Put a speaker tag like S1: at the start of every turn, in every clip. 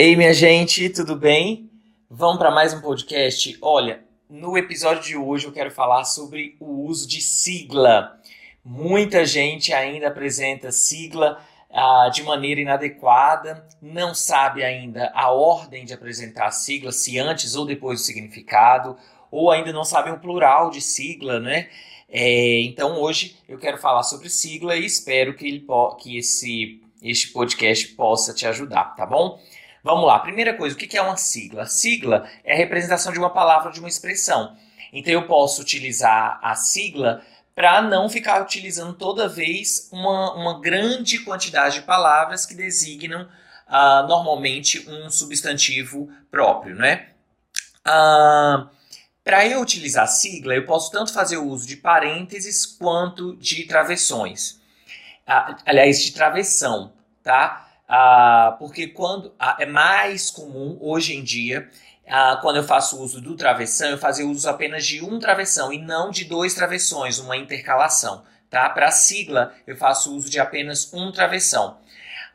S1: Ei, minha gente, tudo bem? Vamos para mais um podcast? Olha, no episódio de hoje eu quero falar sobre o uso de sigla. Muita gente ainda apresenta sigla ah, de maneira inadequada, não sabe ainda a ordem de apresentar a sigla, se antes ou depois do significado, ou ainda não sabe o plural de sigla, né? É, então hoje eu quero falar sobre sigla e espero que, ele, que esse, este podcast possa te ajudar, tá bom? Vamos lá, primeira coisa, o que é uma sigla? sigla é a representação de uma palavra, de uma expressão. Então eu posso utilizar a sigla para não ficar utilizando toda vez uma, uma grande quantidade de palavras que designam uh, normalmente um substantivo próprio, né? Uh, para eu utilizar a sigla, eu posso tanto fazer o uso de parênteses quanto de travessões. Uh, aliás, de travessão, tá? Ah, porque quando ah, é mais comum hoje em dia, ah, quando eu faço uso do travessão, eu fazer uso apenas de um travessão e não de dois travessões, uma intercalação. Tá? Para a sigla, eu faço uso de apenas um travessão.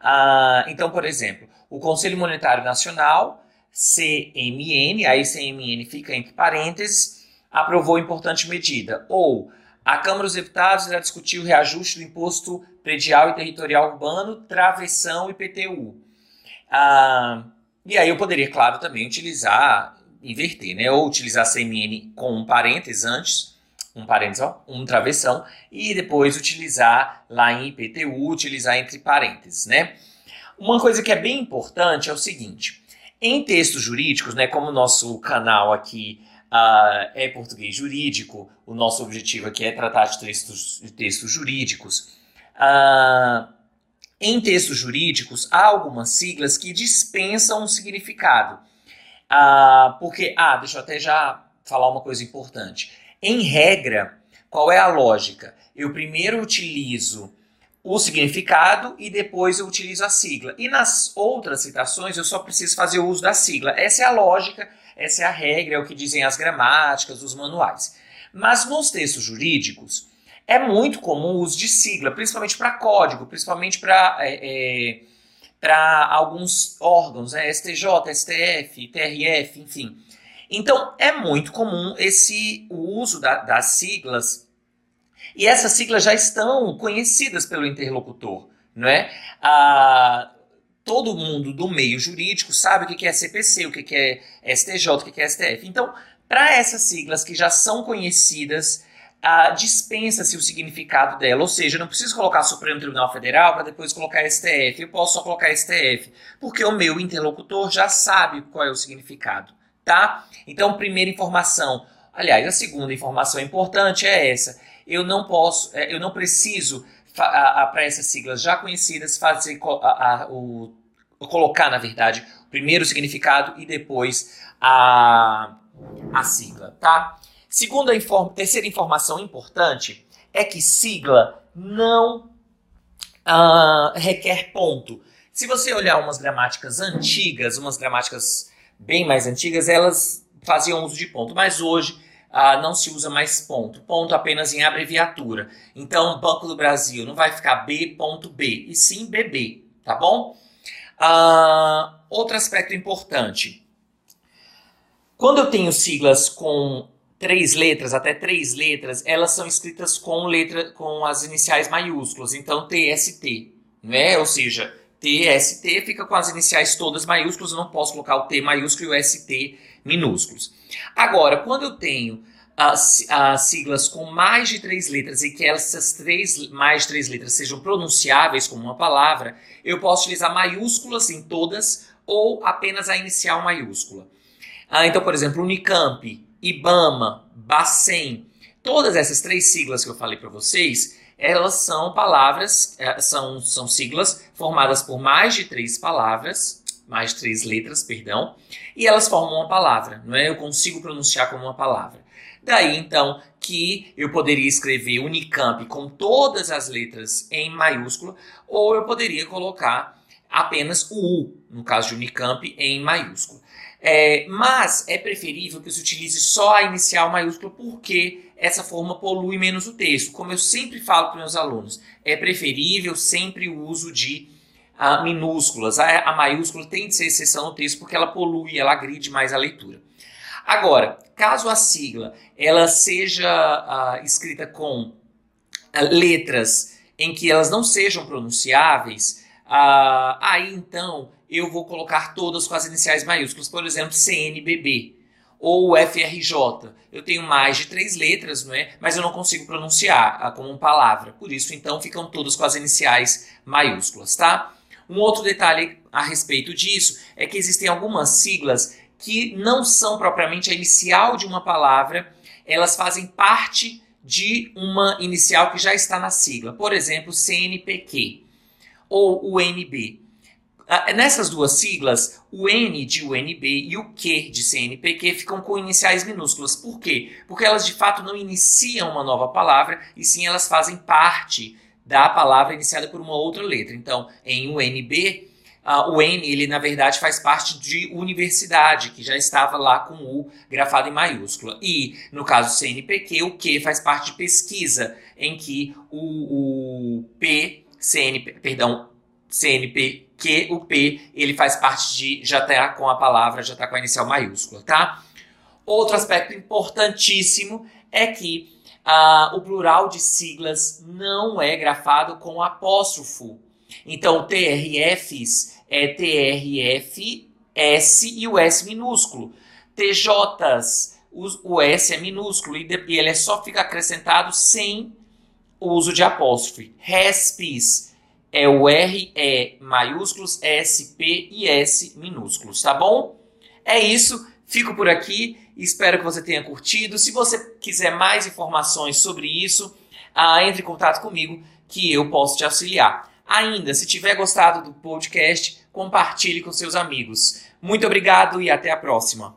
S1: Ah, então, por exemplo, o Conselho Monetário Nacional, CMN, aí CMN fica entre parênteses, aprovou importante medida. Ou a Câmara dos Deputados irá discutir o reajuste do imposto predial e territorial urbano, travessão e PTU. Ah, e aí eu poderia, claro, também utilizar, inverter, né? Ou utilizar CMN com um parênteses antes, um parênteses, ó, um travessão, e depois utilizar lá em IPTU, utilizar entre parênteses, né? Uma coisa que é bem importante é o seguinte: em textos jurídicos, né, como o nosso canal aqui uh, é português jurídico, o nosso objetivo aqui é tratar de textos, de textos jurídicos. Uh, em textos jurídicos, há algumas siglas que dispensam um significado. Uh, porque, ah, deixa eu até já falar uma coisa importante. Em regra, qual é a lógica? Eu primeiro utilizo o significado e depois eu utilizo a sigla. E nas outras citações eu só preciso fazer uso da sigla. Essa é a lógica essa é a regra, é o que dizem as gramáticas, os manuais. Mas nos textos jurídicos, é muito comum o uso de sigla, principalmente para código, principalmente para é, é, para alguns órgãos, né? STJ, STF, TRF, enfim. Então, é muito comum esse o uso da, das siglas, e essas siglas já estão conhecidas pelo interlocutor, não é? Ah, todo mundo do meio jurídico sabe o que é CPC, o que é STJ, o que é STF. Então, para essas siglas que já são conhecidas, uh, dispensa-se o significado dela. Ou seja, eu não preciso colocar Supremo Tribunal Federal para depois colocar STF. Eu posso só colocar STF, porque o meu interlocutor já sabe qual é o significado, tá? Então, primeira informação. Aliás, a segunda informação importante é essa. Eu não posso, é, eu não preciso para essas siglas já conhecidas, fazer a, a, o, colocar, na verdade, o primeiro significado e depois a, a sigla, tá? Segunda inform, terceira informação importante é que sigla não uh, requer ponto. Se você olhar umas gramáticas antigas, umas gramáticas bem mais antigas, elas faziam uso de ponto, mas hoje ah, não se usa mais ponto. Ponto apenas em abreviatura. Então, Banco do Brasil não vai ficar B.B, e sim BB, tá bom? Ah, outro aspecto importante. Quando eu tenho siglas com três letras, até três letras, elas são escritas com letra com as iniciais maiúsculas. Então, TST, né? Ou seja, TST fica com as iniciais todas maiúsculas, eu não posso colocar o T maiúsculo e o ST minúsculos. Agora, quando eu tenho as, as, siglas com mais de três letras e que essas três, mais de três letras sejam pronunciáveis como uma palavra, eu posso utilizar maiúsculas em todas ou apenas a inicial maiúscula. Ah, então, por exemplo, Unicamp, IBAMA, Bacen, todas essas três siglas que eu falei para vocês, elas são palavras, eh, são, são siglas formadas por mais de três palavras, mais de três letras, perdão, e elas formam uma palavra, não é? Eu consigo pronunciar como uma palavra. Daí então que eu poderia escrever Unicamp com todas as letras em maiúsculo, ou eu poderia colocar apenas o U, no caso de Unicamp, em maiúsculo. É, mas é preferível que se utilize só a inicial maiúscula, porque essa forma polui menos o texto. Como eu sempre falo para meus alunos, é preferível sempre o uso de a minúsculas. A, a maiúscula tem de ser exceção no texto porque ela polui, ela agride mais a leitura. Agora, caso a sigla ela seja uh, escrita com uh, letras em que elas não sejam pronunciáveis, aí então eu vou colocar todas com as iniciais maiúsculas, por exemplo, CNBB ou FRJ. Eu tenho mais de três letras, não é? Mas eu não consigo pronunciar como palavra. Por isso, então, ficam todas com as iniciais maiúsculas, tá? Um outro detalhe a respeito disso é que existem algumas siglas que não são propriamente a inicial de uma palavra, elas fazem parte de uma inicial que já está na sigla. Por exemplo, CNPq ou UNB. Ah, nessas duas siglas, o N de UNB e o Q de CNPq ficam com iniciais minúsculas. Por quê? Porque elas de fato não iniciam uma nova palavra, e sim elas fazem parte da palavra iniciada por uma outra letra. Então, em UNB, uh, o N, ele na verdade faz parte de universidade, que já estava lá com o grafado em maiúscula. E, no caso CNPq, o Q faz parte de pesquisa, em que o, o P, CNP, perdão, CNPq, o P, ele faz parte de, já está com a palavra, já está com a inicial maiúscula, tá? Outro aspecto importantíssimo é que ah, o plural de siglas não é grafado com apóstrofo. Então, TRFs é TRF, S e o S minúsculo. TJs, o S é minúsculo e ele é só fica acrescentado sem o uso de apóstrofe. RESPs é o R, E maiúsculos, S, P e S minúsculos, tá bom? É isso, fico por aqui. Espero que você tenha curtido. Se você quiser mais informações sobre isso, ah, entre em contato comigo que eu posso te auxiliar. Ainda, se tiver gostado do podcast, compartilhe com seus amigos. Muito obrigado e até a próxima.